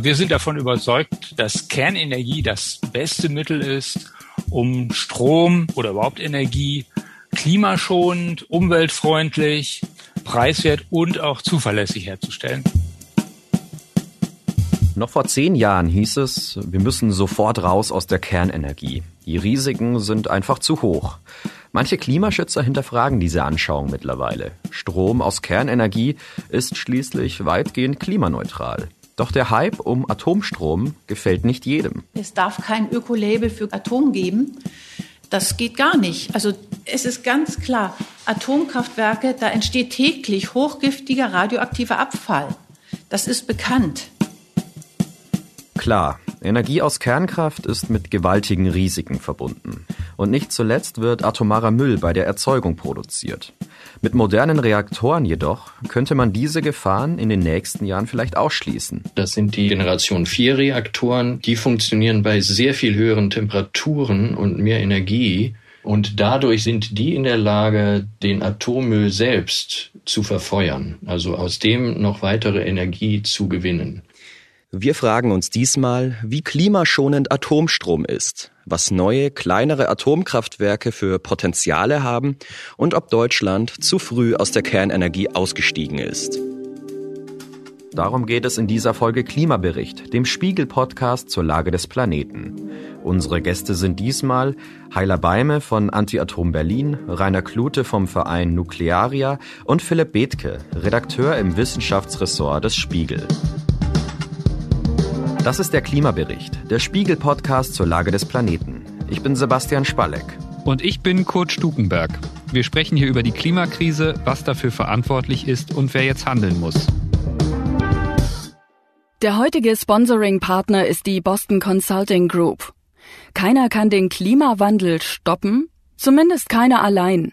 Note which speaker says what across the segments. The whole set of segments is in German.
Speaker 1: Wir sind davon überzeugt, dass Kernenergie das beste Mittel ist, um Strom oder überhaupt Energie klimaschonend, umweltfreundlich, preiswert und auch zuverlässig herzustellen.
Speaker 2: Noch vor zehn Jahren hieß es, wir müssen sofort raus aus der Kernenergie. Die Risiken sind einfach zu hoch. Manche Klimaschützer hinterfragen diese Anschauung mittlerweile. Strom aus Kernenergie ist schließlich weitgehend klimaneutral. Doch der Hype um Atomstrom gefällt nicht jedem.
Speaker 3: Es darf kein Ökolabel für Atom geben. Das geht gar nicht. Also es ist ganz klar, Atomkraftwerke, da entsteht täglich hochgiftiger radioaktiver Abfall. Das ist bekannt.
Speaker 2: Klar, Energie aus Kernkraft ist mit gewaltigen Risiken verbunden. Und nicht zuletzt wird atomarer Müll bei der Erzeugung produziert. Mit modernen Reaktoren jedoch könnte man diese Gefahren in den nächsten Jahren vielleicht ausschließen.
Speaker 4: Das sind die Generation 4 Reaktoren. Die funktionieren bei sehr viel höheren Temperaturen und mehr Energie. Und dadurch sind die in der Lage, den Atommüll selbst zu verfeuern, also aus dem noch weitere Energie zu gewinnen.
Speaker 2: Wir fragen uns diesmal, wie klimaschonend Atomstrom ist, was neue, kleinere Atomkraftwerke für Potenziale haben und ob Deutschland zu früh aus der Kernenergie ausgestiegen ist. Darum geht es in dieser Folge Klimabericht, dem Spiegel-Podcast zur Lage des Planeten. Unsere Gäste sind diesmal Heiler Beime von Anti-Atom Berlin, Rainer Klute vom Verein Nuklearia und Philipp Bethke, Redakteur im Wissenschaftsressort des Spiegel. Das ist der Klimabericht, der Spiegel-Podcast zur Lage des Planeten. Ich bin Sebastian Spalleck.
Speaker 5: Und ich bin Kurt Stukenberg. Wir sprechen hier über die Klimakrise, was dafür verantwortlich ist und wer jetzt handeln muss.
Speaker 6: Der heutige Sponsoring-Partner ist die Boston Consulting Group. Keiner kann den Klimawandel stoppen, zumindest keiner allein.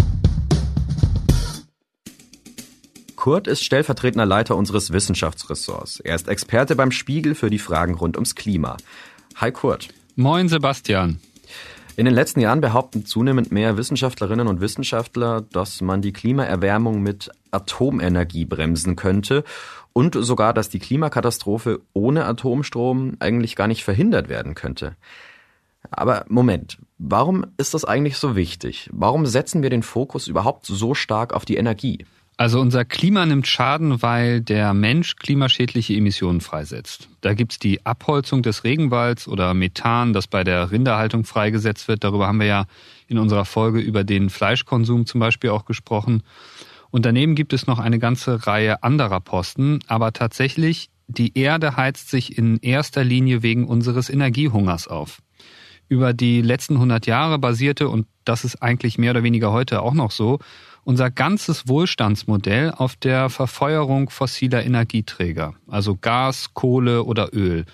Speaker 2: Kurt ist stellvertretender Leiter unseres Wissenschaftsressorts. Er ist Experte beim Spiegel für die Fragen rund ums Klima. Hi Kurt.
Speaker 5: Moin Sebastian.
Speaker 2: In den letzten Jahren behaupten zunehmend mehr Wissenschaftlerinnen und Wissenschaftler, dass man die Klimaerwärmung mit Atomenergie bremsen könnte und sogar, dass die Klimakatastrophe ohne Atomstrom eigentlich gar nicht verhindert werden könnte. Aber Moment, warum ist das eigentlich so wichtig? Warum setzen wir den Fokus überhaupt so stark auf die Energie?
Speaker 5: Also unser Klima nimmt Schaden, weil der Mensch klimaschädliche Emissionen freisetzt. Da gibt's die Abholzung des Regenwalds oder Methan, das bei der Rinderhaltung freigesetzt wird. Darüber haben wir ja in unserer Folge über den Fleischkonsum zum Beispiel auch gesprochen. Und daneben gibt es noch eine ganze Reihe anderer Posten. Aber tatsächlich, die Erde heizt sich in erster Linie wegen unseres Energiehungers auf. Über die letzten 100 Jahre basierte, und das ist eigentlich mehr oder weniger heute auch noch so, unser ganzes Wohlstandsmodell auf der Verfeuerung fossiler Energieträger, also Gas, Kohle oder Öl.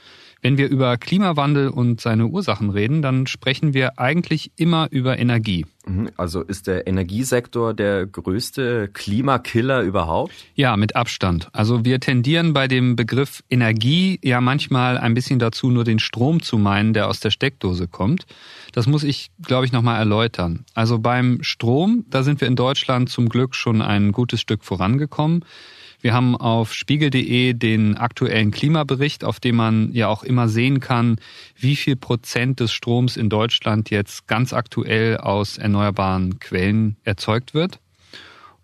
Speaker 5: Wenn wir über Klimawandel und seine Ursachen reden, dann sprechen wir eigentlich immer über Energie.
Speaker 2: Mhm, also ist der Energiesektor der größte Klimakiller überhaupt?
Speaker 5: Ja, mit Abstand. Also wir tendieren bei dem Begriff Energie ja manchmal ein bisschen dazu, nur den Strom zu meinen, der aus der Steckdose kommt. Das muss ich, glaube ich, nochmal erläutern. Also beim Strom, da sind wir in Deutschland zum Glück schon ein gutes Stück vorangekommen. Wir haben auf spiegel.de den aktuellen Klimabericht, auf dem man ja auch immer sehen kann, wie viel Prozent des Stroms in Deutschland jetzt ganz aktuell aus erneuerbaren Quellen erzeugt wird.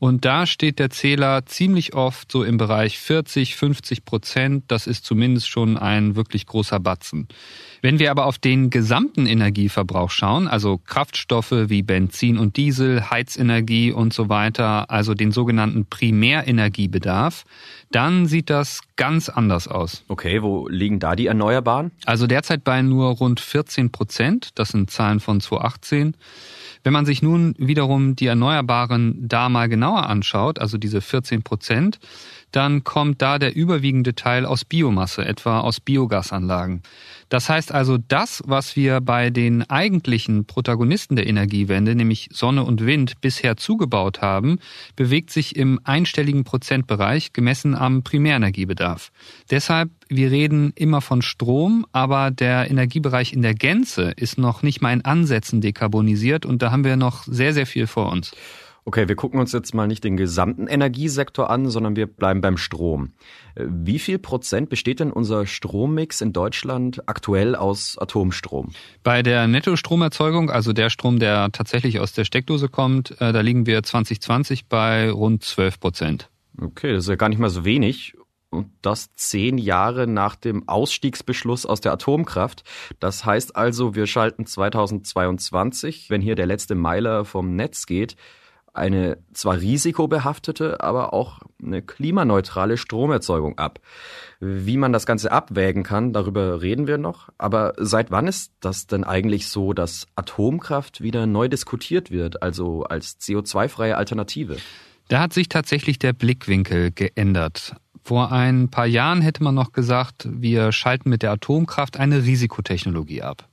Speaker 5: Und da steht der Zähler ziemlich oft so im Bereich 40, 50 Prozent. Das ist zumindest schon ein wirklich großer Batzen. Wenn wir aber auf den gesamten Energieverbrauch schauen, also Kraftstoffe wie Benzin und Diesel, Heizenergie und so weiter, also den sogenannten Primärenergiebedarf, dann sieht das ganz anders aus.
Speaker 2: Okay, wo liegen da die Erneuerbaren?
Speaker 5: Also derzeit bei nur rund 14 Prozent. Das sind Zahlen von 2018. Wenn man sich nun wiederum die Erneuerbaren da mal genauer anschaut, also diese 14 Prozent, dann kommt da der überwiegende Teil aus Biomasse, etwa aus Biogasanlagen. Das heißt also, das, was wir bei den eigentlichen Protagonisten der Energiewende, nämlich Sonne und Wind, bisher zugebaut haben, bewegt sich im einstelligen Prozentbereich gemessen am Primärenergiebedarf. Deshalb, wir reden immer von Strom, aber der Energiebereich in der Gänze ist noch nicht mal in Ansätzen dekarbonisiert und da haben wir noch sehr, sehr viel vor uns.
Speaker 2: Okay, wir gucken uns jetzt mal nicht den gesamten Energiesektor an, sondern wir bleiben beim Strom. Wie viel Prozent besteht denn unser Strommix in Deutschland aktuell aus Atomstrom?
Speaker 5: Bei der Nettostromerzeugung, also der Strom, der tatsächlich aus der Steckdose kommt, äh, da liegen wir 2020 bei rund 12 Prozent.
Speaker 2: Okay, das ist ja gar nicht mal so wenig. Und das zehn Jahre nach dem Ausstiegsbeschluss aus der Atomkraft. Das heißt also, wir schalten 2022, wenn hier der letzte Meiler vom Netz geht, eine zwar risikobehaftete, aber auch eine klimaneutrale Stromerzeugung ab. Wie man das Ganze abwägen kann, darüber reden wir noch. Aber seit wann ist das denn eigentlich so, dass Atomkraft wieder neu diskutiert wird, also als CO2-freie Alternative?
Speaker 5: Da hat sich tatsächlich der Blickwinkel geändert. Vor ein paar Jahren hätte man noch gesagt, wir schalten mit der Atomkraft eine Risikotechnologie ab.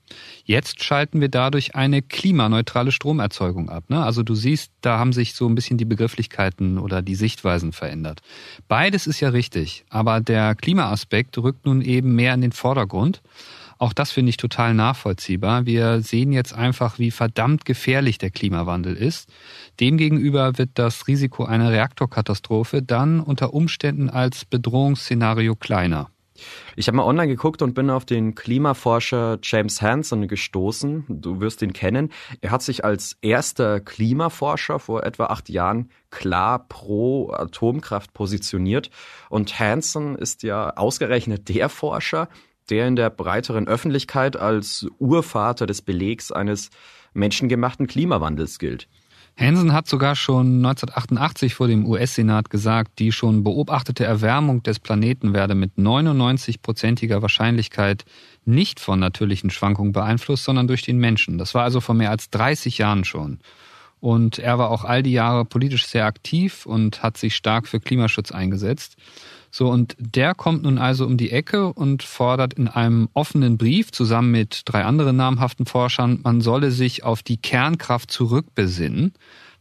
Speaker 5: Jetzt schalten wir dadurch eine klimaneutrale Stromerzeugung ab. Ne? Also du siehst, da haben sich so ein bisschen die Begrifflichkeiten oder die Sichtweisen verändert. Beides ist ja richtig, aber der Klimaaspekt rückt nun eben mehr in den Vordergrund. Auch das finde ich total nachvollziehbar. Wir sehen jetzt einfach, wie verdammt gefährlich der Klimawandel ist. Demgegenüber wird das Risiko einer Reaktorkatastrophe dann unter Umständen als Bedrohungsszenario kleiner.
Speaker 2: Ich habe mal online geguckt und bin auf den Klimaforscher James Hansen gestoßen. Du wirst ihn kennen. Er hat sich als erster Klimaforscher vor etwa acht Jahren klar pro Atomkraft positioniert. Und Hansen ist ja ausgerechnet der Forscher, der in der breiteren Öffentlichkeit als Urvater des Belegs eines menschengemachten Klimawandels gilt.
Speaker 5: Hansen hat sogar schon 1988 vor dem US-Senat gesagt, die schon beobachtete Erwärmung des Planeten werde mit 99-prozentiger Wahrscheinlichkeit nicht von natürlichen Schwankungen beeinflusst, sondern durch den Menschen. Das war also vor mehr als 30 Jahren schon. Und er war auch all die Jahre politisch sehr aktiv und hat sich stark für Klimaschutz eingesetzt. So, und der kommt nun also um die Ecke und fordert in einem offenen Brief zusammen mit drei anderen namhaften Forschern, man solle sich auf die Kernkraft zurückbesinnen,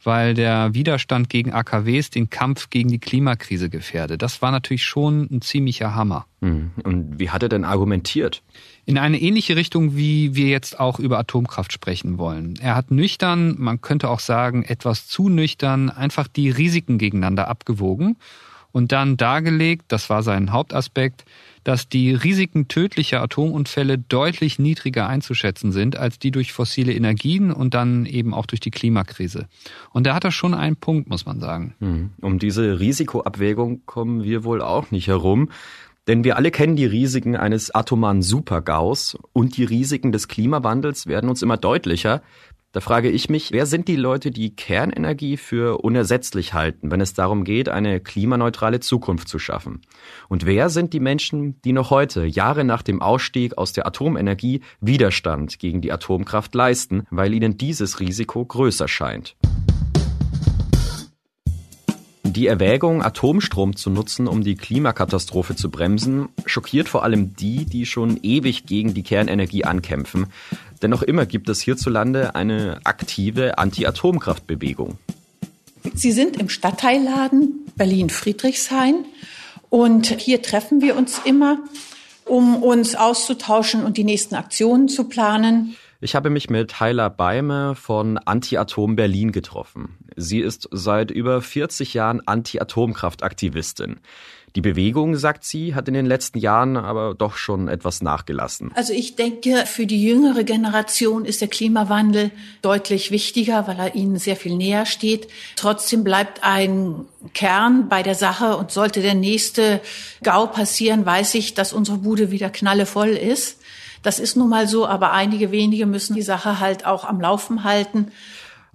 Speaker 5: weil der Widerstand gegen AKWs den Kampf gegen die Klimakrise gefährde. Das war natürlich schon ein ziemlicher Hammer.
Speaker 2: Hm. Und wie hat er denn argumentiert?
Speaker 5: In eine ähnliche Richtung, wie wir jetzt auch über Atomkraft sprechen wollen. Er hat nüchtern, man könnte auch sagen etwas zu nüchtern, einfach die Risiken gegeneinander abgewogen und dann dargelegt, das war sein Hauptaspekt, dass die Risiken tödlicher Atomunfälle deutlich niedriger einzuschätzen sind als die durch fossile Energien und dann eben auch durch die Klimakrise. Und da hat er schon einen Punkt, muss man sagen.
Speaker 2: Hm. Um diese Risikoabwägung kommen wir wohl auch nicht herum. Denn wir alle kennen die Risiken eines atomaren Supergaus und die Risiken des Klimawandels werden uns immer deutlicher. Da frage ich mich, wer sind die Leute, die Kernenergie für unersetzlich halten, wenn es darum geht, eine klimaneutrale Zukunft zu schaffen? Und wer sind die Menschen, die noch heute, Jahre nach dem Ausstieg aus der Atomenergie, Widerstand gegen die Atomkraft leisten, weil ihnen dieses Risiko größer scheint? Die Erwägung, Atomstrom zu nutzen, um die Klimakatastrophe zu bremsen, schockiert vor allem die, die schon ewig gegen die Kernenergie ankämpfen. Denn noch immer gibt es hierzulande eine aktive Anti-Atomkraftbewegung.
Speaker 3: Sie sind im Stadtteilladen Berlin-Friedrichshain und hier treffen wir uns immer, um uns auszutauschen und die nächsten Aktionen zu planen.
Speaker 2: Ich habe mich mit Heila Beime von Anti-Atom Berlin getroffen. Sie ist seit über 40 Jahren Anti-Atomkraft-Aktivistin. Die Bewegung, sagt sie, hat in den letzten Jahren aber doch schon etwas nachgelassen.
Speaker 3: Also ich denke, für die jüngere Generation ist der Klimawandel deutlich wichtiger, weil er ihnen sehr viel näher steht. Trotzdem bleibt ein Kern bei der Sache und sollte der nächste GAU passieren, weiß ich, dass unsere Bude wieder knallevoll ist. Das ist nun mal so, aber einige wenige müssen die Sache halt auch am Laufen halten.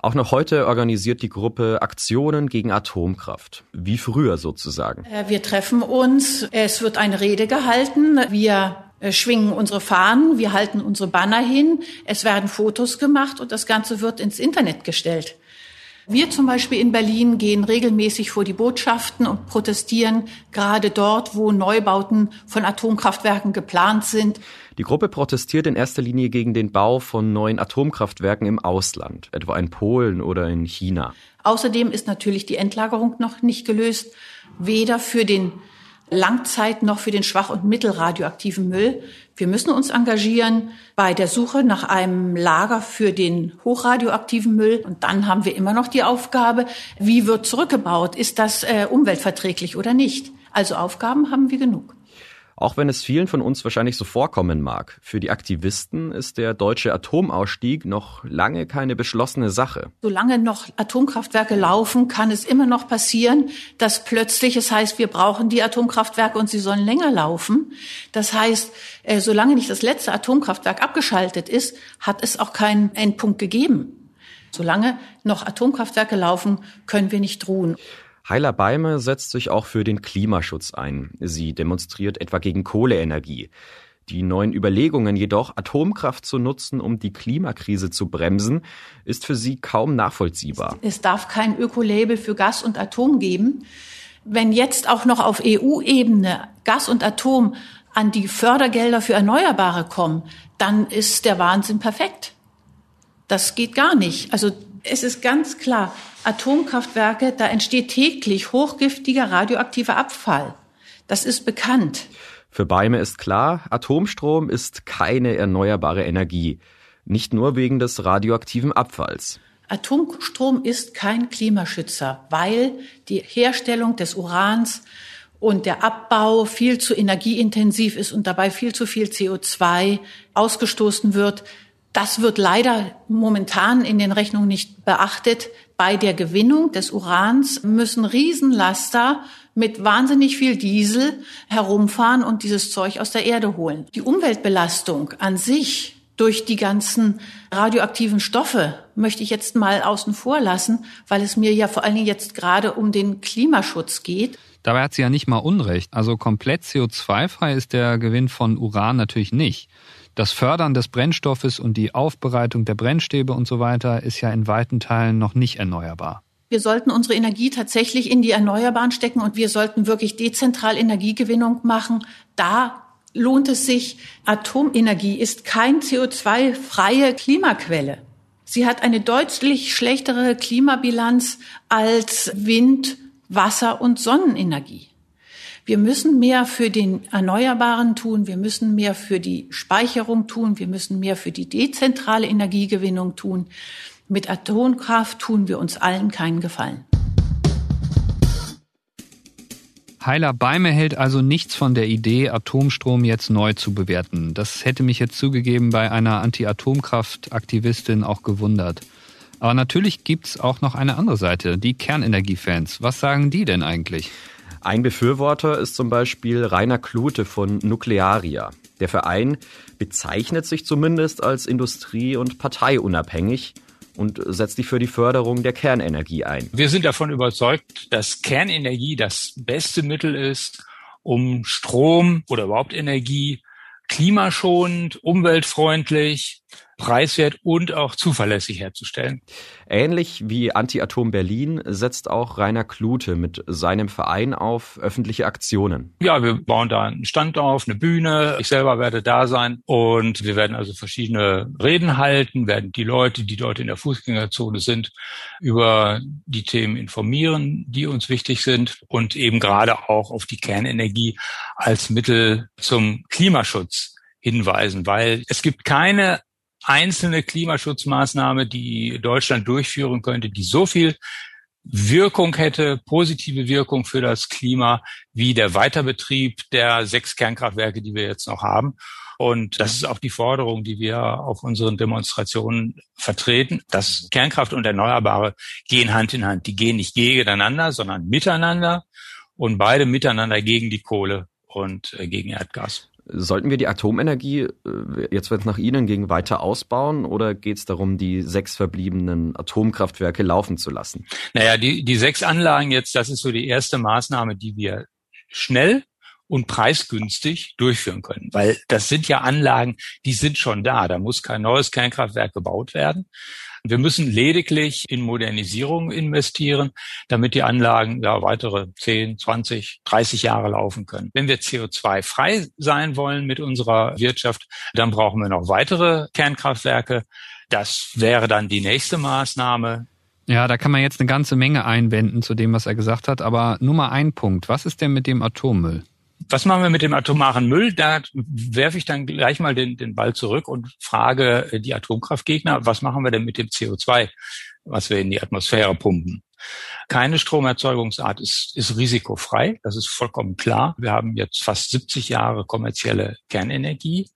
Speaker 2: Auch noch heute organisiert die Gruppe Aktionen gegen Atomkraft. Wie früher sozusagen.
Speaker 3: Äh, wir treffen uns, es wird eine Rede gehalten, wir äh, schwingen unsere Fahnen, wir halten unsere Banner hin, es werden Fotos gemacht und das Ganze wird ins Internet gestellt. Wir zum Beispiel in Berlin gehen regelmäßig vor die Botschaften und protestieren gerade dort, wo Neubauten von Atomkraftwerken geplant sind.
Speaker 2: Die Gruppe protestiert in erster Linie gegen den Bau von neuen Atomkraftwerken im Ausland, etwa in Polen oder in China.
Speaker 3: Außerdem ist natürlich die Endlagerung noch nicht gelöst, weder für den Langzeit noch für den schwach- und mittelradioaktiven Müll. Wir müssen uns engagieren bei der Suche nach einem Lager für den hochradioaktiven Müll. Und dann haben wir immer noch die Aufgabe, wie wird zurückgebaut? Ist das äh, umweltverträglich oder nicht? Also Aufgaben haben wir genug.
Speaker 2: Auch wenn es vielen von uns wahrscheinlich so vorkommen mag, für die Aktivisten ist der deutsche Atomausstieg noch lange keine beschlossene Sache.
Speaker 3: Solange noch Atomkraftwerke laufen, kann es immer noch passieren, dass plötzlich es heißt, wir brauchen die Atomkraftwerke und sie sollen länger laufen. Das heißt, äh, solange nicht das letzte Atomkraftwerk abgeschaltet ist, hat es auch keinen Endpunkt gegeben. Solange noch Atomkraftwerke laufen, können wir nicht ruhen.
Speaker 2: Heiler Beime setzt sich auch für den Klimaschutz ein. Sie demonstriert etwa gegen Kohleenergie. Die neuen Überlegungen jedoch, Atomkraft zu nutzen, um die Klimakrise zu bremsen, ist für sie kaum nachvollziehbar.
Speaker 3: Es darf kein Ökolabel für Gas und Atom geben. Wenn jetzt auch noch auf EU-Ebene Gas und Atom an die Fördergelder für Erneuerbare kommen, dann ist der Wahnsinn perfekt. Das geht gar nicht. Also es ist ganz klar, Atomkraftwerke, da entsteht täglich hochgiftiger radioaktiver Abfall. Das ist bekannt.
Speaker 2: Für Beime ist klar, Atomstrom ist keine erneuerbare Energie. Nicht nur wegen des radioaktiven Abfalls.
Speaker 3: Atomstrom ist kein Klimaschützer, weil die Herstellung des Urans und der Abbau viel zu energieintensiv ist und dabei viel zu viel CO2 ausgestoßen wird. Das wird leider momentan in den Rechnungen nicht beachtet. Bei der Gewinnung des Urans müssen Riesenlaster mit wahnsinnig viel Diesel herumfahren und dieses Zeug aus der Erde holen. Die Umweltbelastung an sich durch die ganzen radioaktiven Stoffe möchte ich jetzt mal außen vor lassen, weil es mir ja vor allen Dingen jetzt gerade um den Klimaschutz geht.
Speaker 5: Dabei hat sie ja nicht mal Unrecht. Also komplett CO2-frei ist der Gewinn von Uran natürlich nicht. Das Fördern des Brennstoffes und die Aufbereitung der Brennstäbe und so weiter ist ja in weiten Teilen noch nicht erneuerbar.
Speaker 3: Wir sollten unsere Energie tatsächlich in die Erneuerbaren stecken und wir sollten wirklich dezentral Energiegewinnung machen. Da lohnt es sich. Atomenergie ist kein CO2-freie Klimaquelle. Sie hat eine deutlich schlechtere Klimabilanz als Wind, Wasser und Sonnenenergie. Wir müssen mehr für den Erneuerbaren tun, wir müssen mehr für die Speicherung tun, wir müssen mehr für die dezentrale Energiegewinnung tun. Mit Atomkraft tun wir uns allen keinen Gefallen.
Speaker 5: Heiler Beime hält also nichts von der Idee, Atomstrom jetzt neu zu bewerten. Das hätte mich jetzt zugegeben bei einer Anti-Atomkraft-Aktivistin auch gewundert. Aber natürlich gibt's auch noch eine andere Seite, die Kernenergiefans. Was sagen die denn eigentlich?
Speaker 2: Ein Befürworter ist zum Beispiel Rainer Klute von Nuklearia. Der Verein bezeichnet sich zumindest als industrie- und parteiunabhängig und setzt sich für die Förderung der Kernenergie ein.
Speaker 1: Wir sind davon überzeugt, dass Kernenergie das beste Mittel ist, um Strom oder überhaupt Energie klimaschonend, umweltfreundlich preiswert und auch zuverlässig herzustellen.
Speaker 2: Ähnlich wie Anti-Atom Berlin setzt auch Rainer Klute mit seinem Verein auf öffentliche Aktionen.
Speaker 1: Ja, wir bauen da einen Stand auf, eine Bühne. Ich selber werde da sein und wir werden also verschiedene Reden halten, werden die Leute, die dort in der Fußgängerzone sind, über die Themen informieren, die uns wichtig sind und eben gerade auch auf die Kernenergie als Mittel zum Klimaschutz hinweisen, weil es gibt keine einzelne Klimaschutzmaßnahme, die Deutschland durchführen könnte, die so viel Wirkung hätte, positive Wirkung für das Klima, wie der Weiterbetrieb der sechs Kernkraftwerke, die wir jetzt noch haben. Und das ist auch die Forderung, die wir auf unseren Demonstrationen vertreten. dass Kernkraft und Erneuerbare gehen Hand in Hand. Die gehen nicht gegeneinander, sondern miteinander und beide miteinander gegen die Kohle und äh, gegen Erdgas.
Speaker 2: Sollten wir die Atomenergie äh, jetzt, wenn es nach Ihnen ging, weiter ausbauen oder geht es darum, die sechs verbliebenen Atomkraftwerke laufen zu lassen?
Speaker 1: Naja, die, die sechs Anlagen jetzt, das ist so die erste Maßnahme, die wir schnell und preisgünstig durchführen können. Weil das sind ja Anlagen, die sind schon da. Da muss kein neues Kernkraftwerk gebaut werden. Wir müssen lediglich in Modernisierung investieren, damit die Anlagen ja weitere 10, 20, 30 Jahre laufen können. Wenn wir CO2-frei sein wollen mit unserer Wirtschaft, dann brauchen wir noch weitere Kernkraftwerke. Das wäre dann die nächste Maßnahme.
Speaker 5: Ja, da kann man jetzt eine ganze Menge einwenden zu dem, was er gesagt hat. Aber nur mal ein Punkt. Was ist denn mit dem Atommüll?
Speaker 1: Was machen wir mit dem atomaren Müll? Da werfe ich dann gleich mal den, den Ball zurück und frage die Atomkraftgegner, was machen wir denn mit dem CO2, was wir in die Atmosphäre pumpen? Keine Stromerzeugungsart ist, ist risikofrei, das ist vollkommen klar. Wir haben jetzt fast 70 Jahre kommerzielle Kernenergie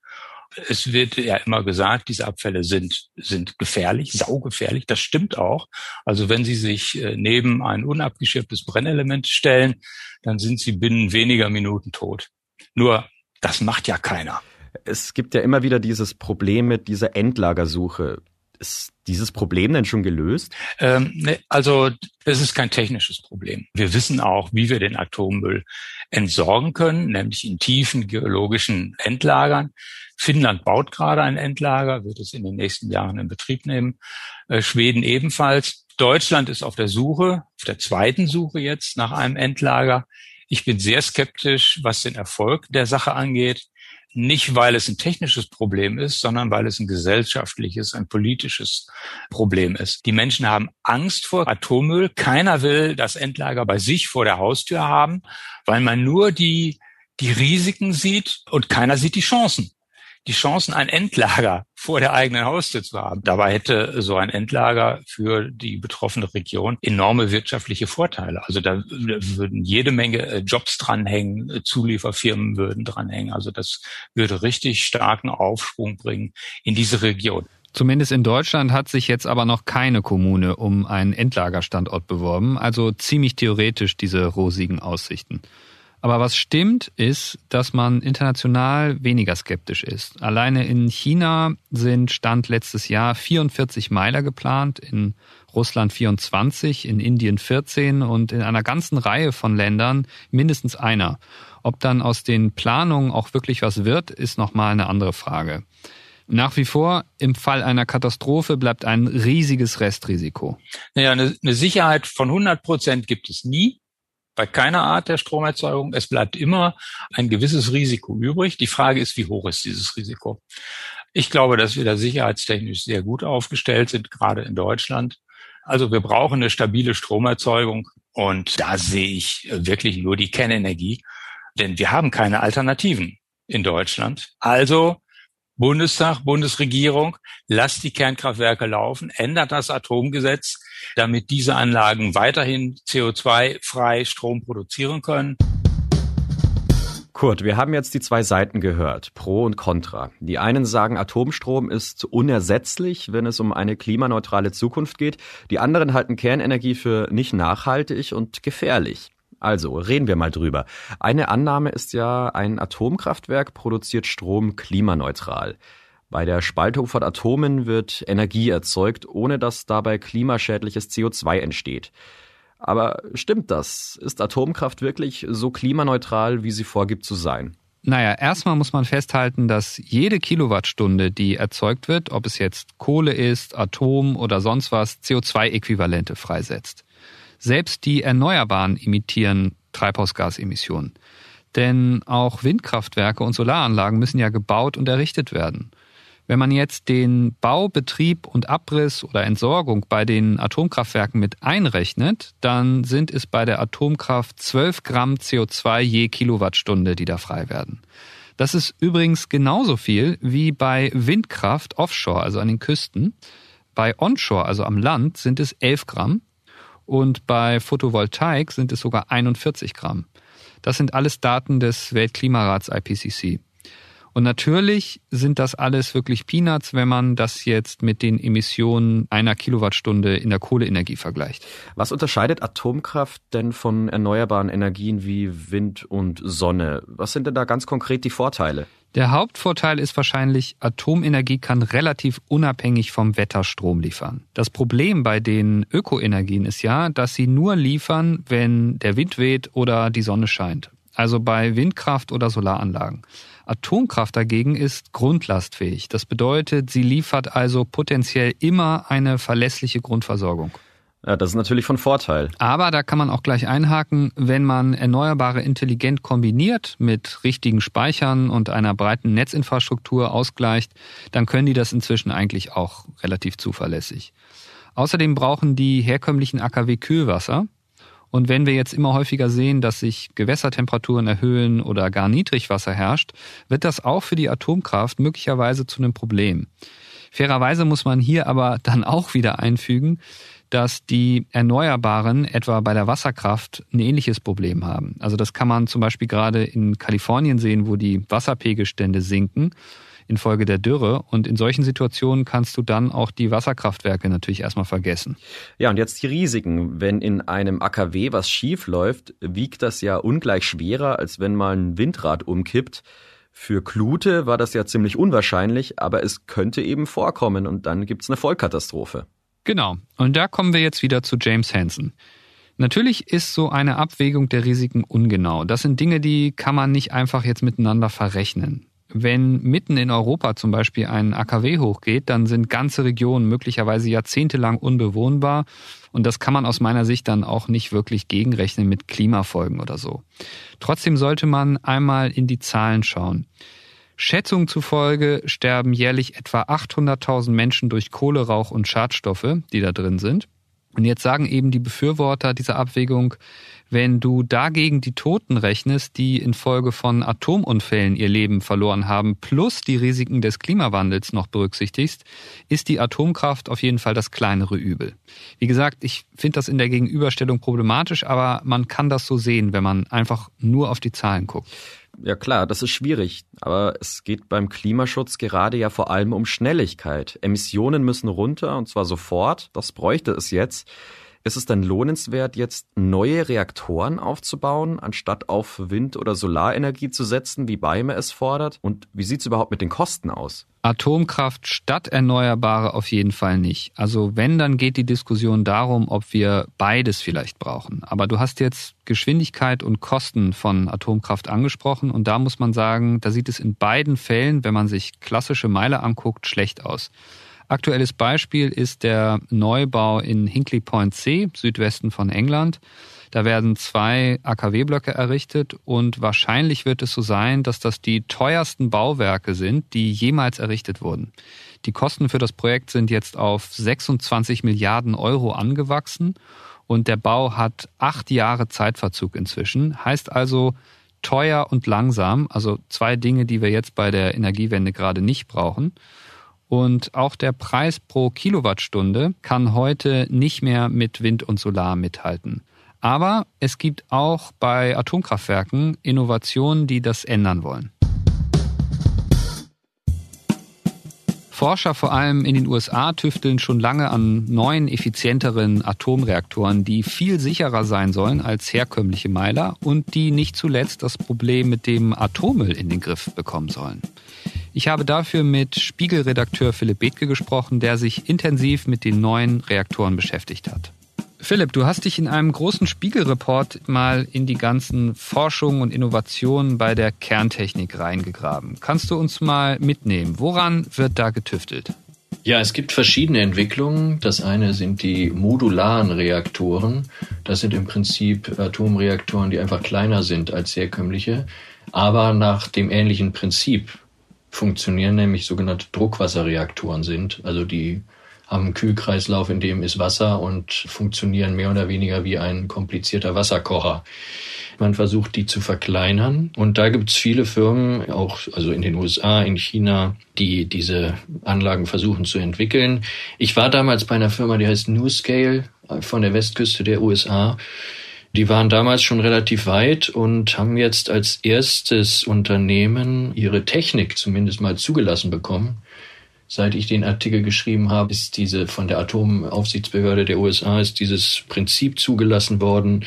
Speaker 1: es wird ja immer gesagt, diese Abfälle sind, sind gefährlich, saugefährlich. Das stimmt auch. Also wenn Sie sich äh, neben ein unabgeschirmtes Brennelement stellen, dann sind Sie binnen weniger Minuten tot. Nur, das macht ja keiner.
Speaker 2: Es gibt ja immer wieder dieses Problem mit dieser Endlagersuche. Ist dieses Problem denn schon gelöst?
Speaker 1: Ähm, also es ist kein technisches Problem. Wir wissen auch, wie wir den Atommüll entsorgen können, nämlich in tiefen geologischen Endlagern. Finnland baut gerade ein Endlager, wird es in den nächsten Jahren in Betrieb nehmen. Äh, Schweden ebenfalls. Deutschland ist auf der Suche, auf der zweiten Suche jetzt nach einem Endlager. Ich bin sehr skeptisch, was den Erfolg der Sache angeht. Nicht, weil es ein technisches Problem ist, sondern weil es ein gesellschaftliches, ein politisches Problem ist. Die Menschen haben Angst vor Atommüll. Keiner will das Endlager bei sich vor der Haustür haben, weil man nur die, die Risiken sieht und keiner sieht die Chancen die Chancen, ein Endlager vor der eigenen Haustür zu haben. Dabei hätte so ein Endlager für die betroffene Region enorme wirtschaftliche Vorteile. Also da würden jede Menge äh, Jobs dranhängen, äh, Zulieferfirmen würden dranhängen. Also das würde richtig starken Aufschwung bringen in diese Region.
Speaker 5: Zumindest in Deutschland hat sich jetzt aber noch keine Kommune um einen Endlagerstandort beworben, also ziemlich theoretisch diese rosigen Aussichten. Aber was stimmt, ist, dass man international weniger skeptisch ist. Alleine in China sind Stand letztes Jahr 44 Meiler geplant, in Russland 24, in Indien 14 und in einer ganzen Reihe von Ländern mindestens einer. Ob dann aus den Planungen auch wirklich was wird, ist nochmal eine andere Frage. Nach wie vor, im Fall einer Katastrophe bleibt ein riesiges Restrisiko.
Speaker 1: Naja, eine, eine Sicherheit von 100 Prozent gibt es nie bei keiner Art der Stromerzeugung. Es bleibt immer ein gewisses Risiko übrig. Die Frage ist, wie hoch ist dieses Risiko? Ich glaube, dass wir da sicherheitstechnisch sehr gut aufgestellt sind, gerade in Deutschland. Also wir brauchen eine stabile Stromerzeugung und da sehe ich wirklich nur die Kernenergie, denn wir haben keine Alternativen in Deutschland. Also Bundestag, Bundesregierung, lasst die Kernkraftwerke laufen, ändert das Atomgesetz, damit diese Anlagen weiterhin CO2-frei Strom produzieren können.
Speaker 2: Kurt, wir haben jetzt die zwei Seiten gehört, Pro und Contra. Die einen sagen, Atomstrom ist unersetzlich, wenn es um eine klimaneutrale Zukunft geht. Die anderen halten Kernenergie für nicht nachhaltig und gefährlich. Also, reden wir mal drüber. Eine Annahme ist ja, ein Atomkraftwerk produziert Strom klimaneutral. Bei der Spaltung von Atomen wird Energie erzeugt, ohne dass dabei klimaschädliches CO2 entsteht. Aber stimmt das? Ist Atomkraft wirklich so klimaneutral, wie sie vorgibt zu sein?
Speaker 5: Naja, erstmal muss man festhalten, dass jede Kilowattstunde, die erzeugt wird, ob es jetzt Kohle ist, Atom oder sonst was, CO2-Äquivalente freisetzt. Selbst die Erneuerbaren emittieren Treibhausgasemissionen. Denn auch Windkraftwerke und Solaranlagen müssen ja gebaut und errichtet werden. Wenn man jetzt den Bau, Betrieb und Abriss oder Entsorgung bei den Atomkraftwerken mit einrechnet, dann sind es bei der Atomkraft 12 Gramm CO2 je Kilowattstunde, die da frei werden. Das ist übrigens genauso viel wie bei Windkraft offshore, also an den Küsten. Bei onshore, also am Land, sind es 11 Gramm und bei Photovoltaik sind es sogar 41 Gramm. Das sind alles Daten des Weltklimarats IPCC. Und natürlich sind das alles wirklich Peanuts, wenn man das jetzt mit den Emissionen einer Kilowattstunde in der Kohleenergie vergleicht.
Speaker 2: Was unterscheidet Atomkraft denn von erneuerbaren Energien wie Wind und Sonne? Was sind denn da ganz konkret die Vorteile?
Speaker 5: Der Hauptvorteil ist wahrscheinlich, Atomenergie kann relativ unabhängig vom Wetter Strom liefern. Das Problem bei den Ökoenergien ist ja, dass sie nur liefern, wenn der Wind weht oder die Sonne scheint. Also bei Windkraft oder Solaranlagen. Atomkraft dagegen ist grundlastfähig. Das bedeutet, sie liefert also potenziell immer eine verlässliche Grundversorgung.
Speaker 2: Ja, das ist natürlich von Vorteil.
Speaker 5: Aber da kann man auch gleich einhaken, wenn man Erneuerbare intelligent kombiniert mit richtigen Speichern und einer breiten Netzinfrastruktur ausgleicht, dann können die das inzwischen eigentlich auch relativ zuverlässig. Außerdem brauchen die herkömmlichen AKW Kühlwasser. Und wenn wir jetzt immer häufiger sehen, dass sich Gewässertemperaturen erhöhen oder gar Niedrigwasser herrscht, wird das auch für die Atomkraft möglicherweise zu einem Problem. Fairerweise muss man hier aber dann auch wieder einfügen, dass die Erneuerbaren etwa bei der Wasserkraft ein ähnliches Problem haben. Also das kann man zum Beispiel gerade in Kalifornien sehen, wo die Wasserpegelstände sinken infolge der Dürre. Und in solchen Situationen kannst du dann auch die Wasserkraftwerke natürlich erstmal vergessen.
Speaker 2: Ja, und jetzt die Risiken. Wenn in einem AKW was schief läuft, wiegt das ja ungleich schwerer, als wenn mal ein Windrad umkippt. Für Klute war das ja ziemlich unwahrscheinlich, aber es könnte eben vorkommen und dann gibt's eine Vollkatastrophe.
Speaker 5: Genau. Und da kommen wir jetzt wieder zu James Hansen. Natürlich ist so eine Abwägung der Risiken ungenau. Das sind Dinge, die kann man nicht einfach jetzt miteinander verrechnen. Wenn mitten in Europa zum Beispiel ein AKW hochgeht, dann sind ganze Regionen möglicherweise jahrzehntelang unbewohnbar. Und das kann man aus meiner Sicht dann auch nicht wirklich gegenrechnen mit Klimafolgen oder so. Trotzdem sollte man einmal in die Zahlen schauen. Schätzungen zufolge sterben jährlich etwa 800.000 Menschen durch Kohlerauch und Schadstoffe, die da drin sind. Und jetzt sagen eben die Befürworter dieser Abwägung, wenn du dagegen die Toten rechnest, die infolge von Atomunfällen ihr Leben verloren haben, plus die Risiken des Klimawandels noch berücksichtigst, ist die Atomkraft auf jeden Fall das kleinere Übel. Wie gesagt, ich finde das in der Gegenüberstellung problematisch, aber man kann das so sehen, wenn man einfach nur auf die Zahlen guckt.
Speaker 2: Ja klar, das ist schwierig, aber es geht beim Klimaschutz gerade ja vor allem um Schnelligkeit. Emissionen müssen runter und zwar sofort, das bräuchte es jetzt. Ist es denn lohnenswert, jetzt neue Reaktoren aufzubauen, anstatt auf Wind- oder Solarenergie zu setzen, wie Beime es fordert? Und wie sieht es überhaupt mit den Kosten aus?
Speaker 5: Atomkraft statt Erneuerbare auf jeden Fall nicht. Also wenn, dann geht die Diskussion darum, ob wir beides vielleicht brauchen. Aber du hast jetzt Geschwindigkeit und Kosten von Atomkraft angesprochen und da muss man sagen, da sieht es in beiden Fällen, wenn man sich klassische Meile anguckt, schlecht aus. Aktuelles Beispiel ist der Neubau in Hinkley Point C, Südwesten von England. Da werden zwei AKW-Blöcke errichtet und wahrscheinlich wird es so sein, dass das die teuersten Bauwerke sind, die jemals errichtet wurden. Die Kosten für das Projekt sind jetzt auf 26 Milliarden Euro angewachsen und der Bau hat acht Jahre Zeitverzug inzwischen. Heißt also teuer und langsam, also zwei Dinge, die wir jetzt bei der Energiewende gerade nicht brauchen. Und auch der Preis pro Kilowattstunde kann heute nicht mehr mit Wind und Solar mithalten. Aber es gibt auch bei Atomkraftwerken Innovationen, die das ändern wollen. Forscher vor allem in den USA tüfteln schon lange an neuen, effizienteren Atomreaktoren, die viel sicherer sein sollen als herkömmliche Meiler und die nicht zuletzt das Problem mit dem Atommüll in den Griff bekommen sollen. Ich habe dafür mit Spiegelredakteur Philipp Bethke gesprochen, der sich intensiv mit den neuen Reaktoren beschäftigt hat. Philipp, du hast dich in einem großen Spiegelreport mal in die ganzen Forschungen und Innovationen bei der Kerntechnik reingegraben. Kannst du uns mal mitnehmen? Woran wird da getüftelt?
Speaker 4: Ja, es gibt verschiedene Entwicklungen. Das eine sind die modularen Reaktoren. Das sind im Prinzip Atomreaktoren, die einfach kleiner sind als herkömmliche, aber nach dem ähnlichen Prinzip funktionieren, nämlich sogenannte Druckwasserreaktoren sind. Also die haben einen Kühlkreislauf, in dem ist Wasser und funktionieren mehr oder weniger wie ein komplizierter Wasserkocher. Man versucht, die zu verkleinern. Und da gibt es viele Firmen, auch also in den USA, in China, die diese Anlagen versuchen zu entwickeln. Ich war damals bei einer Firma, die heißt NewScale von der Westküste der USA. Die waren damals schon relativ weit und haben jetzt als erstes Unternehmen ihre Technik zumindest mal zugelassen bekommen Seit ich den Artikel geschrieben habe, ist diese von der Atomaufsichtsbehörde der USA ist dieses Prinzip zugelassen worden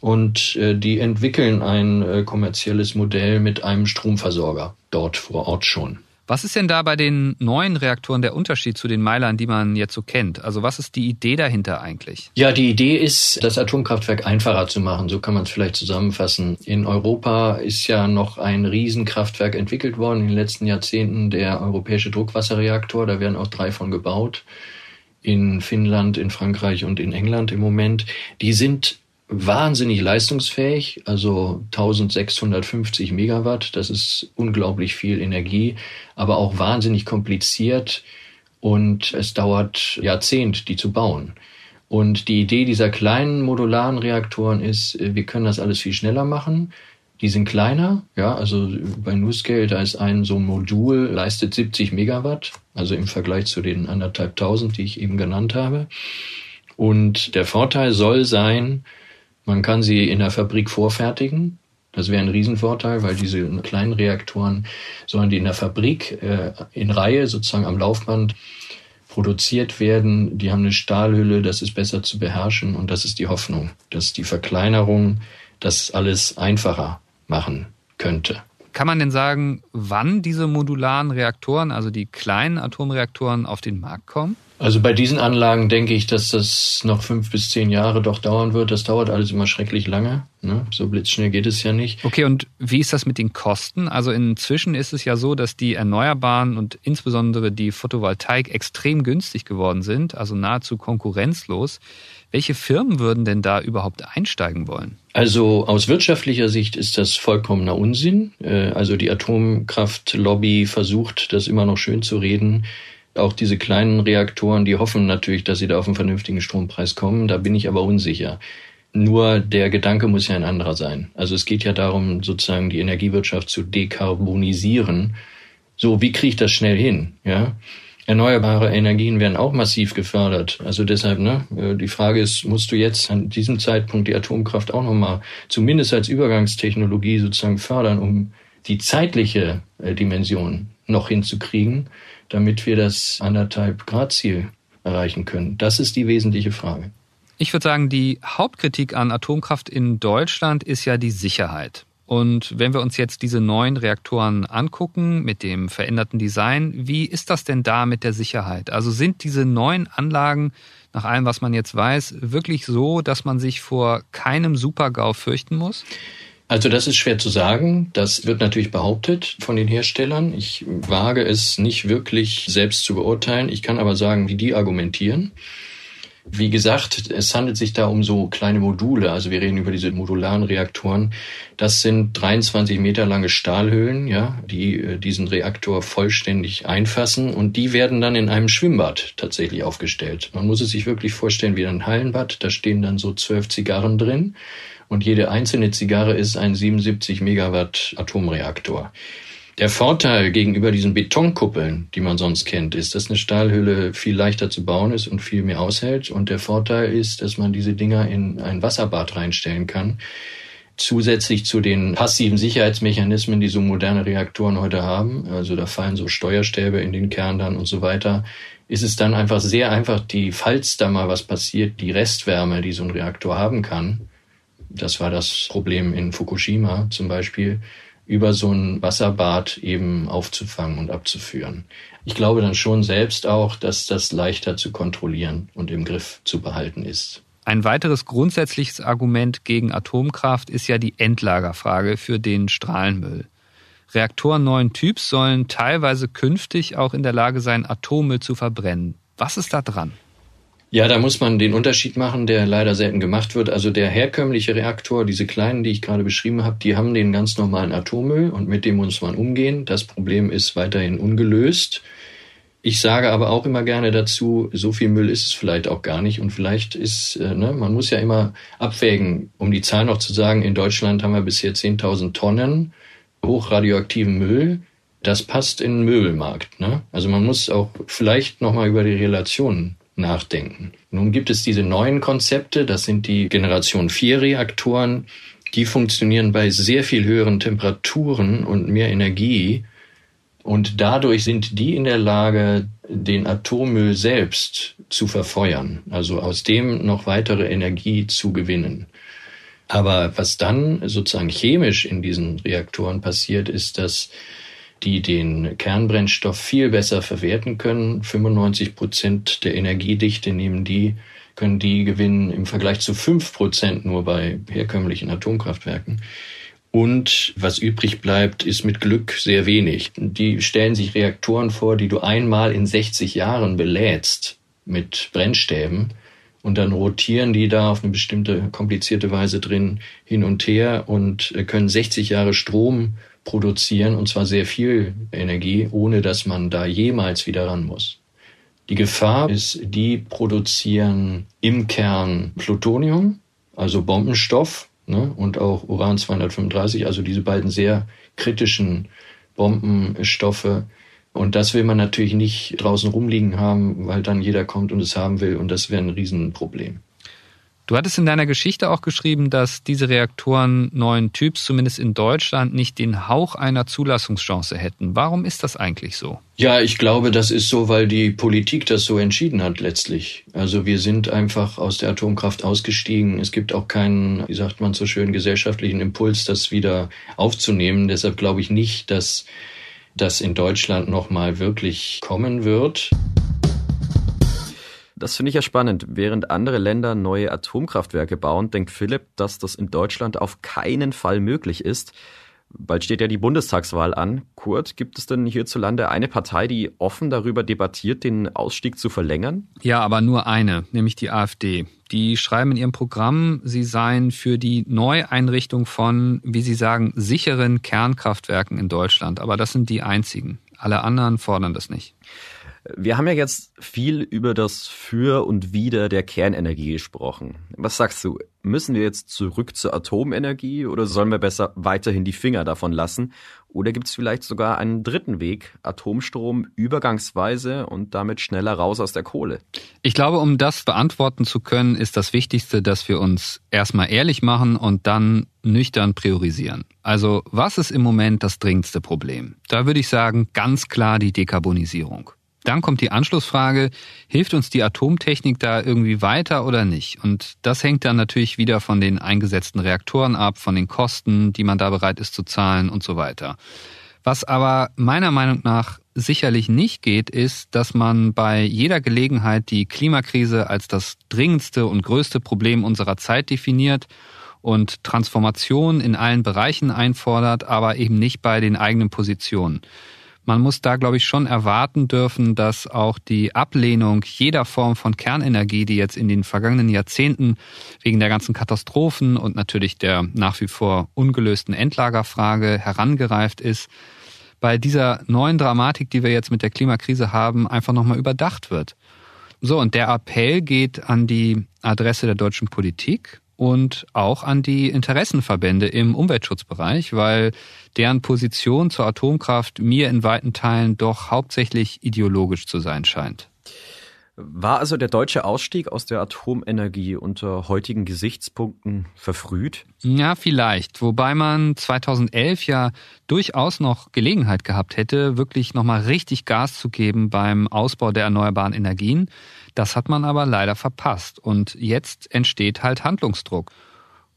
Speaker 4: und äh, die entwickeln ein äh, kommerzielles Modell mit einem Stromversorger dort vor Ort schon.
Speaker 5: Was ist denn da bei den neuen Reaktoren der Unterschied zu den Meilern, die man jetzt so kennt? Also was ist die Idee dahinter eigentlich?
Speaker 4: Ja, die Idee ist, das Atomkraftwerk einfacher zu machen. So kann man es vielleicht zusammenfassen. In Europa ist ja noch ein Riesenkraftwerk entwickelt worden in den letzten Jahrzehnten, der europäische Druckwasserreaktor. Da werden auch drei von gebaut. In Finnland, in Frankreich und in England im Moment. Die sind wahnsinnig leistungsfähig, also 1650 Megawatt, das ist unglaublich viel Energie, aber auch wahnsinnig kompliziert und es dauert Jahrzehnt, die zu bauen. Und die Idee dieser kleinen modularen Reaktoren ist, wir können das alles viel schneller machen. Die sind kleiner, ja, also bei NuScale, da ist ein so ein Modul, leistet 70 Megawatt, also im Vergleich zu den anderthalbtausend, die ich eben genannt habe. Und der Vorteil soll sein, man kann sie in der Fabrik vorfertigen. Das wäre ein Riesenvorteil, weil diese kleinen Reaktoren sollen die in der Fabrik äh, in Reihe sozusagen am Laufband produziert werden. Die haben eine Stahlhülle, das ist besser zu beherrschen und das ist die Hoffnung, dass die Verkleinerung das alles einfacher machen könnte.
Speaker 5: Kann man denn sagen, wann diese modularen Reaktoren, also die kleinen Atomreaktoren, auf den Markt kommen?
Speaker 4: Also bei diesen Anlagen denke ich, dass das noch fünf bis zehn Jahre doch dauern wird. Das dauert alles immer schrecklich lange. Ne? So blitzschnell geht es ja nicht.
Speaker 5: Okay, und wie ist das mit den Kosten? Also inzwischen ist es ja so, dass die Erneuerbaren und insbesondere die Photovoltaik extrem günstig geworden sind, also nahezu konkurrenzlos. Welche Firmen würden denn da überhaupt einsteigen wollen?
Speaker 4: Also aus wirtschaftlicher Sicht ist das vollkommener Unsinn. Äh, also die Atomkraftlobby versucht, das immer noch schön zu reden auch diese kleinen Reaktoren, die hoffen natürlich, dass sie da auf einen vernünftigen Strompreis kommen. Da bin ich aber unsicher. Nur der Gedanke muss ja ein anderer sein. Also es geht ja darum, sozusagen die Energiewirtschaft zu dekarbonisieren. So, wie kriege ich das schnell hin? Ja, erneuerbare Energien werden auch massiv gefördert. Also deshalb, ne, äh, die Frage ist, musst du jetzt an diesem Zeitpunkt die Atomkraft auch nochmal zumindest als Übergangstechnologie sozusagen fördern, um die zeitliche äh, Dimension noch hinzukriegen? damit wir das anderthalb Grad Ziel erreichen können? Das ist die wesentliche Frage.
Speaker 5: Ich würde sagen, die Hauptkritik an Atomkraft in Deutschland ist ja die Sicherheit. Und wenn wir uns jetzt diese neuen Reaktoren angucken mit dem veränderten Design, wie ist das denn da mit der Sicherheit? Also sind diese neuen Anlagen nach allem, was man jetzt weiß, wirklich so, dass man sich vor keinem Supergau fürchten muss?
Speaker 4: Also das ist schwer zu sagen. Das wird natürlich behauptet von den Herstellern. Ich wage es nicht wirklich selbst zu beurteilen. Ich kann aber sagen, wie die argumentieren. Wie gesagt, es handelt sich da um so kleine Module. Also wir reden über diese modularen Reaktoren. Das sind 23 Meter lange Stahlhüllen, ja, die äh, diesen Reaktor vollständig einfassen und die werden dann in einem Schwimmbad tatsächlich aufgestellt. Man muss es sich wirklich vorstellen wie ein Hallenbad. Da stehen dann so zwölf Zigarren drin und jede einzelne Zigarre ist ein 77 Megawatt Atomreaktor. Der Vorteil gegenüber diesen Betonkuppeln, die man sonst kennt, ist, dass eine Stahlhülle viel leichter zu bauen ist und viel mehr aushält. Und der Vorteil ist, dass man diese Dinger in ein Wasserbad reinstellen kann. Zusätzlich zu den passiven Sicherheitsmechanismen, die so moderne Reaktoren heute haben, also da fallen so Steuerstäbe in den Kern dann und so weiter, ist es dann einfach sehr einfach, die, falls da mal was passiert, die Restwärme, die so ein Reaktor haben kann, das war das Problem in Fukushima zum Beispiel, über so ein Wasserbad eben aufzufangen und abzuführen. Ich glaube dann schon selbst auch, dass das leichter zu kontrollieren und im Griff zu behalten ist.
Speaker 5: Ein weiteres grundsätzliches Argument gegen Atomkraft ist ja die Endlagerfrage für den Strahlenmüll. Reaktoren neuen Typs sollen teilweise künftig auch in der Lage sein, Atommüll zu verbrennen. Was ist da dran?
Speaker 4: Ja, da muss man den Unterschied machen, der leider selten gemacht wird. Also der herkömmliche Reaktor, diese kleinen, die ich gerade beschrieben habe, die haben den ganz normalen Atommüll und mit dem muss man umgehen. Das Problem ist weiterhin ungelöst. Ich sage aber auch immer gerne dazu, so viel Müll ist es vielleicht auch gar nicht und vielleicht ist, äh, ne, man muss ja immer abwägen, um die Zahl noch zu sagen, in Deutschland haben wir bisher 10.000 Tonnen hochradioaktiven Müll. Das passt in den Möbelmarkt. Ne? Also man muss auch vielleicht nochmal über die Relationen nachdenken. Nun gibt es diese neuen Konzepte, das sind die Generation 4 Reaktoren, die funktionieren bei sehr viel höheren Temperaturen und mehr Energie Und dadurch sind die in der Lage, den Atommüll selbst zu verfeuern, also aus dem noch weitere Energie zu gewinnen. Aber was dann sozusagen chemisch in diesen Reaktoren passiert, ist, dass die den Kernbrennstoff viel besser verwerten können. 95 Prozent der Energiedichte nehmen die, können die gewinnen im Vergleich zu fünf Prozent nur bei herkömmlichen Atomkraftwerken. Und was übrig bleibt, ist mit Glück sehr wenig. Die stellen sich Reaktoren vor, die du einmal in 60 Jahren belädst mit Brennstäben und dann rotieren die da auf eine bestimmte komplizierte Weise drin hin und her und können 60 Jahre Strom produzieren und zwar sehr viel Energie, ohne dass man da jemals wieder ran muss. Die Gefahr ist, die produzieren im Kern Plutonium, also Bombenstoff, ne, und auch Uran 235, also diese beiden sehr kritischen Bombenstoffe. Und das will man natürlich nicht draußen rumliegen haben, weil dann jeder kommt und es haben will und das wäre ein Riesenproblem.
Speaker 5: Du hattest in deiner Geschichte auch geschrieben, dass diese Reaktoren neuen Typs zumindest in Deutschland nicht den Hauch einer Zulassungschance hätten. Warum ist das eigentlich so?
Speaker 4: Ja, ich glaube, das ist so, weil die Politik das so entschieden hat letztlich. Also wir sind einfach aus der Atomkraft ausgestiegen. Es gibt auch keinen, wie sagt man so schön, gesellschaftlichen Impuls, das wieder aufzunehmen. Deshalb glaube ich nicht, dass das in Deutschland nochmal wirklich kommen wird.
Speaker 2: Das finde ich ja spannend. Während andere Länder neue Atomkraftwerke bauen, denkt Philipp, dass das in Deutschland auf keinen Fall möglich ist. Bald steht ja die Bundestagswahl an. Kurt, gibt es denn hierzulande eine Partei, die offen darüber debattiert, den Ausstieg zu verlängern?
Speaker 5: Ja, aber nur eine, nämlich die AfD. Die schreiben in ihrem Programm, sie seien für die Neueinrichtung von, wie sie sagen, sicheren Kernkraftwerken in Deutschland. Aber das sind die einzigen. Alle anderen fordern das nicht.
Speaker 2: Wir haben ja jetzt viel über das Für und Wider der Kernenergie gesprochen. Was sagst du? Müssen wir jetzt zurück zur Atomenergie oder sollen wir besser weiterhin die Finger davon lassen? Oder gibt es vielleicht sogar einen dritten Weg, Atomstrom übergangsweise und damit schneller raus aus der Kohle?
Speaker 5: Ich glaube, um das beantworten zu können, ist das Wichtigste, dass wir uns erstmal ehrlich machen und dann nüchtern priorisieren. Also was ist im Moment das dringendste Problem? Da würde ich sagen, ganz klar die Dekarbonisierung. Dann kommt die Anschlussfrage, hilft uns die Atomtechnik da irgendwie weiter oder nicht? Und das hängt dann natürlich wieder von den eingesetzten Reaktoren ab, von den Kosten, die man da bereit ist zu zahlen und so weiter. Was aber meiner Meinung nach sicherlich nicht geht, ist, dass man bei jeder Gelegenheit die Klimakrise als das dringendste und größte Problem unserer Zeit definiert und Transformation in allen Bereichen einfordert, aber eben nicht bei den eigenen Positionen. Man muss da, glaube ich, schon erwarten dürfen, dass auch die Ablehnung jeder Form von Kernenergie, die jetzt in den vergangenen Jahrzehnten wegen der ganzen Katastrophen und natürlich der nach wie vor ungelösten Endlagerfrage herangereift ist, bei dieser neuen Dramatik, die wir jetzt mit der Klimakrise haben, einfach nochmal überdacht wird. So, und der Appell geht an die Adresse der deutschen Politik und auch an die Interessenverbände im Umweltschutzbereich, weil deren Position zur Atomkraft mir in weiten Teilen doch hauptsächlich ideologisch zu sein scheint.
Speaker 2: War also der deutsche Ausstieg aus der Atomenergie unter heutigen Gesichtspunkten verfrüht?
Speaker 5: Ja, vielleicht. Wobei man 2011 ja durchaus noch Gelegenheit gehabt hätte, wirklich nochmal richtig Gas zu geben beim Ausbau der erneuerbaren Energien. Das hat man aber leider verpasst. Und jetzt entsteht halt Handlungsdruck.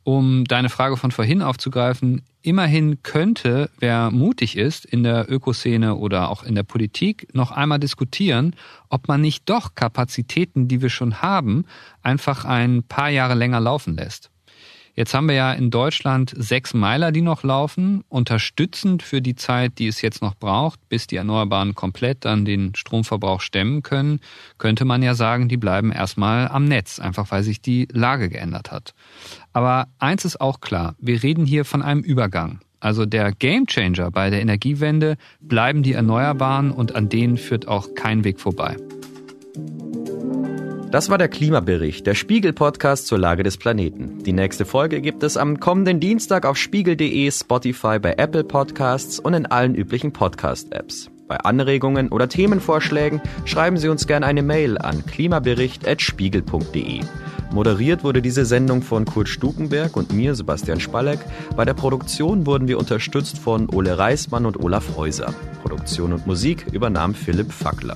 Speaker 5: Um deine Frage von vorhin aufzugreifen, immerhin könnte, wer mutig ist, in der Ökoszene oder auch in der Politik noch einmal diskutieren, ob man nicht doch Kapazitäten, die wir schon haben, einfach ein paar Jahre länger laufen lässt. Jetzt haben wir ja in Deutschland sechs Meiler, die noch laufen, unterstützend für die Zeit, die es jetzt noch braucht, bis die Erneuerbaren komplett dann den Stromverbrauch stemmen können, könnte man ja sagen, die bleiben erstmal am Netz, einfach weil sich die Lage geändert hat. Aber eins ist auch klar, wir reden hier von einem Übergang. Also der Gamechanger bei der Energiewende bleiben die Erneuerbaren und an denen führt auch kein Weg vorbei.
Speaker 2: Das war der Klimabericht, der Spiegel-Podcast zur Lage des Planeten. Die nächste Folge gibt es am kommenden Dienstag auf spiegel.de, Spotify, bei Apple Podcasts und in allen üblichen Podcast-Apps. Bei Anregungen oder Themenvorschlägen schreiben Sie uns gerne eine Mail an klimabericht.spiegel.de. Moderiert wurde diese Sendung von Kurt Stukenberg und mir, Sebastian Spalleck. Bei der Produktion wurden wir unterstützt von Ole Reismann und Olaf Häuser. Produktion und Musik übernahm Philipp Fackler.